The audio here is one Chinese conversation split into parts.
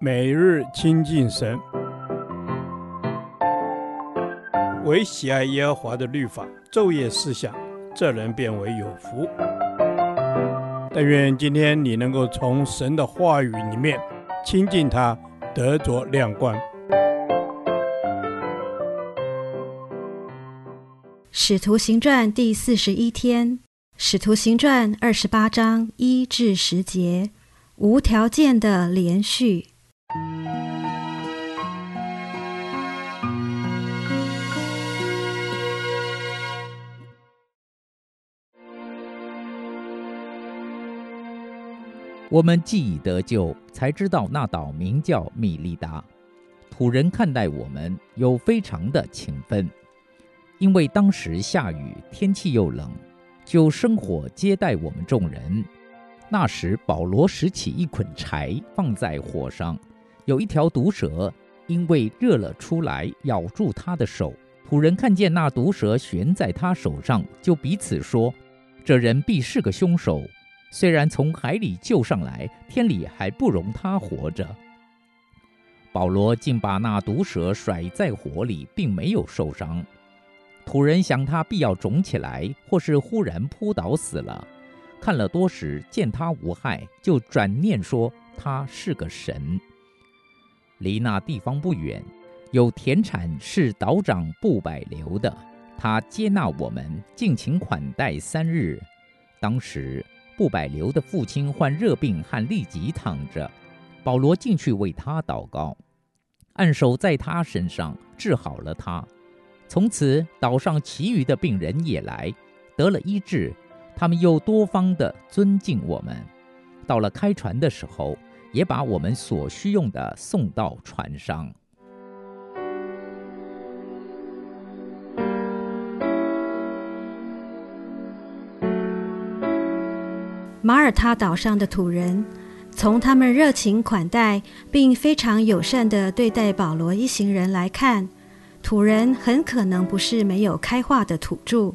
每日亲近神，唯喜爱耶和华的律法，昼夜思想，这人便为有福。但愿今天你能够从神的话语里面亲近他，得着亮光。使徒行传第四十一天，使徒行传二十八章一至十节，无条件的连续。我们既已得救，才知道那岛名叫米利达。土人看待我们有非常的情分，因为当时下雨，天气又冷，就生火接待我们众人。那时保罗拾起一捆柴放在火上。有一条毒蛇，因为热了出来，咬住他的手。土人看见那毒蛇悬在他手上，就彼此说：“这人必是个凶手。虽然从海里救上来，天理还不容他活着。”保罗竟把那毒蛇甩在火里，并没有受伤。土人想他必要肿起来，或是忽然扑倒死了。看了多时，见他无害，就转念说他是个神。离那地方不远，有田产是岛长布百留的，他接纳我们，尽情款待三日。当时布百流的父亲患热病和痢疾躺着，保罗进去为他祷告，按手在他身上，治好了他。从此岛上其余的病人也来，得了医治，他们又多方的尊敬我们。到了开船的时候，也把我们所需用的送到船上。马耳他岛上的土人，从他们热情款待并非常友善地对待保罗一行人来看，土人很可能不是没有开化的土著。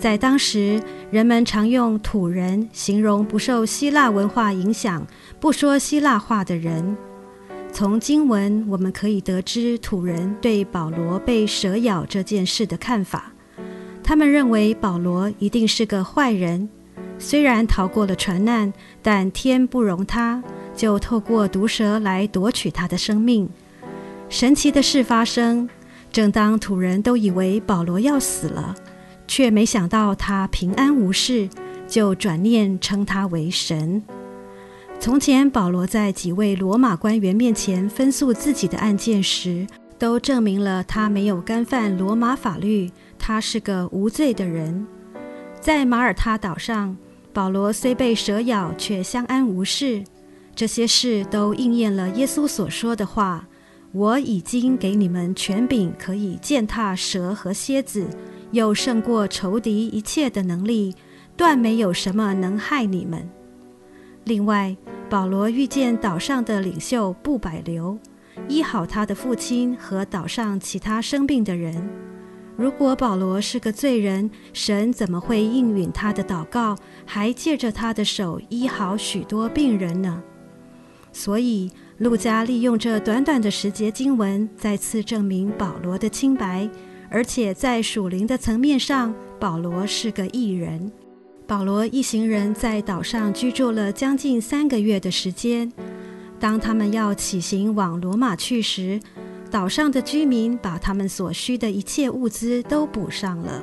在当时，人们常用“土人”形容不受希腊文化影响、不说希腊话的人。从经文我们可以得知土人对保罗被蛇咬这件事的看法。他们认为保罗一定是个坏人，虽然逃过了船难，但天不容他，就透过毒蛇来夺取他的生命。神奇的事发生，正当土人都以为保罗要死了。却没想到他平安无事，就转念称他为神。从前保罗在几位罗马官员面前分诉自己的案件时，都证明了他没有干犯罗马法律，他是个无罪的人。在马耳他岛上，保罗虽被蛇咬，却相安无事。这些事都应验了耶稣所说的话：“我已经给你们权柄，可以践踏蛇和蝎子。”又胜过仇敌一切的能力，断没有什么能害你们。另外，保罗遇见岛上的领袖布百流，医好他的父亲和岛上其他生病的人。如果保罗是个罪人，神怎么会应允他的祷告，还借着他的手医好许多病人呢？所以，路加利用这短短的十节经文，再次证明保罗的清白。而且在属灵的层面上，保罗是个异人。保罗一行人在岛上居住了将近三个月的时间。当他们要起行往罗马去时，岛上的居民把他们所需的一切物资都补上了。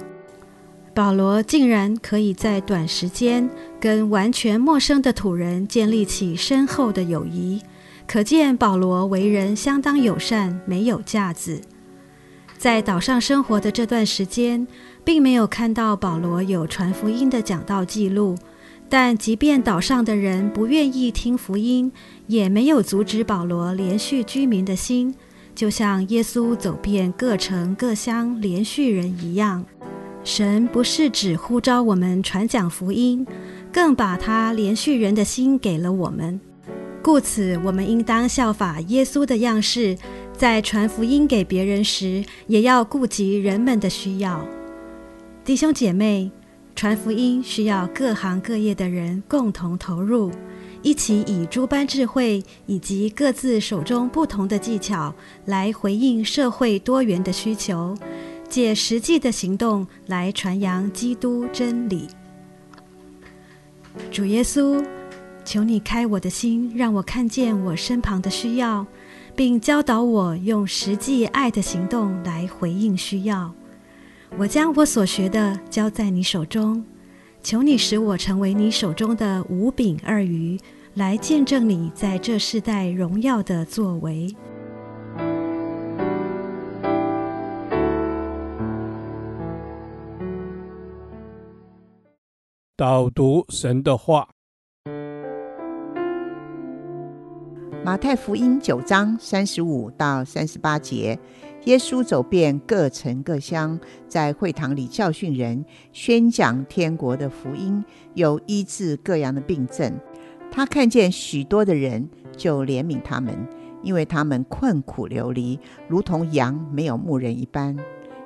保罗竟然可以在短时间跟完全陌生的土人建立起深厚的友谊，可见保罗为人相当友善，没有架子。在岛上生活的这段时间，并没有看到保罗有传福音的讲道记录。但即便岛上的人不愿意听福音，也没有阻止保罗连续居民的心，就像耶稣走遍各城各乡连续人一样。神不是只呼召我们传讲福音，更把他连续人的心给了我们。故此，我们应当效法耶稣的样式。在传福音给别人时，也要顾及人们的需要。弟兄姐妹，传福音需要各行各业的人共同投入，一起以诸般智慧以及各自手中不同的技巧来回应社会多元的需求，借实际的行动来传扬基督真理。主耶稣，求你开我的心，让我看见我身旁的需要，并教导我用实际爱的行动来回应需要。我将我所学的交在你手中，求你使我成为你手中的五饼二鱼，来见证你在这世代荣耀的作为。导读神的话，马太福音九章三十五到三十八节。耶稣走遍各城各乡，在会堂里教训人，宣讲天国的福音，有医治各样的病症。他看见许多的人，就怜悯他们，因为他们困苦流离，如同羊没有牧人一般。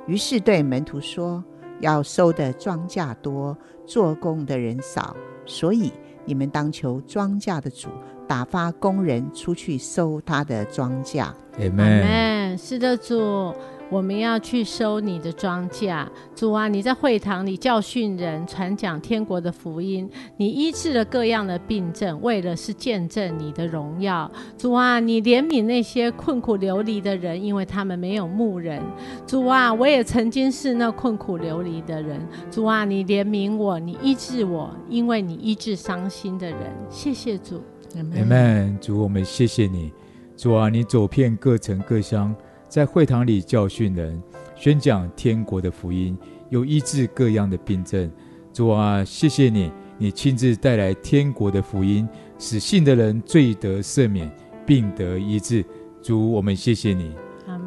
于是对门徒说：“要收的庄稼多，做工的人少，所以你们当求庄稼的主。”打发工人出去收他的庄稼。阿门。是的，主，我们要去收你的庄稼。主啊，你在会堂里教训人，传讲天国的福音，你医治了各样的病症，为了是见证你的荣耀。主啊，你怜悯那些困苦流离的人，因为他们没有牧人。主啊，我也曾经是那困苦流离的人。主啊，你怜悯我，你医治我，因为你医治伤心的人。谢谢主。阿门，主，我们谢谢你，主啊，你走遍各城各乡，在会堂里教训人，宣讲天国的福音，又医治各样的病症。主啊，谢谢你，你亲自带来天国的福音，使信的人罪得赦免，病得医治。主，我们谢谢你。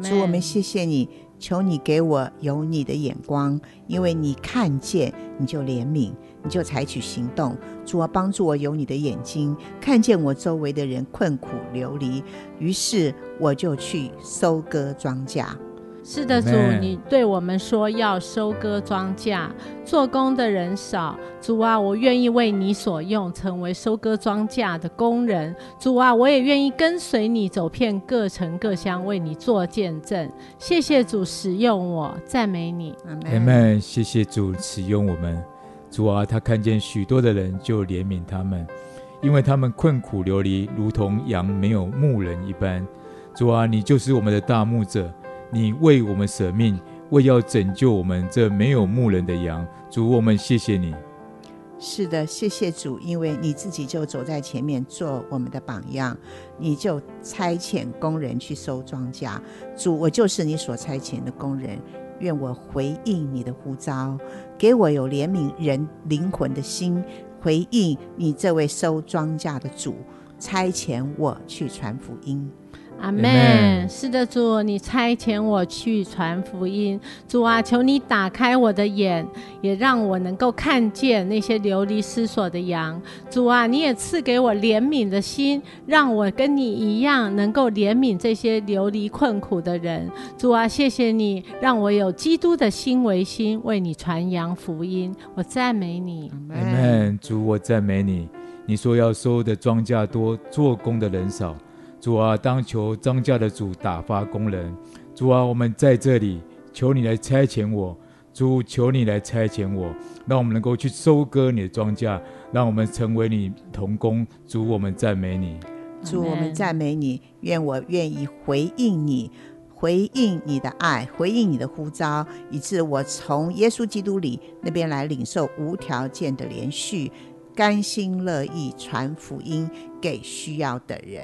主，我们谢谢你。求你给我有你的眼光，因为你看见，你就怜悯，你就采取行动。主啊，帮助我有你的眼睛，看见我周围的人困苦流离，于是我就去收割庄稼。是的，主，你对我们说要收割庄稼，做工的人少。主啊，我愿意为你所用，成为收割庄稼的工人。主啊，我也愿意跟随你走遍各城各乡，为你做见证。谢谢主使用我，赞美你。阿门。谢谢主使用我们。主啊，他看见许多的人，就怜悯他们，因为他们困苦流离，如同羊没有牧人一般。主啊，你就是我们的大牧者。你为我们舍命，为要拯救我们这没有牧人的羊。主，我们谢谢你。是的，谢谢主，因为你自己就走在前面做我们的榜样，你就差遣工人去收庄稼。主，我就是你所差遣的工人，愿我回应你的呼召，给我有怜悯人灵魂的心，回应你这位收庄稼的主，差遣我去传福音。阿门。是的，主，你差遣我去传福音。主啊，求你打开我的眼，也让我能够看见那些流离失所的羊。主啊，你也赐给我怜悯的心，让我跟你一样，能够怜悯这些流离困苦的人。主啊，谢谢你，让我有基督的心为心，为你传扬福音。我赞美你。阿门。主，我赞美你。你说要收的庄稼多，做工的人少。主啊，当求庄稼的主打发工人。主啊，我们在这里，求你来差遣我。主，求你来差遣我，让我们能够去收割你的庄稼，让我们成为你同工。主，我们赞美你。主，我们赞美你。愿我愿意回应你，回应你的爱，回应你的呼召，以致我从耶稣基督里那边来领受无条件的连续，甘心乐意传福音给需要的人。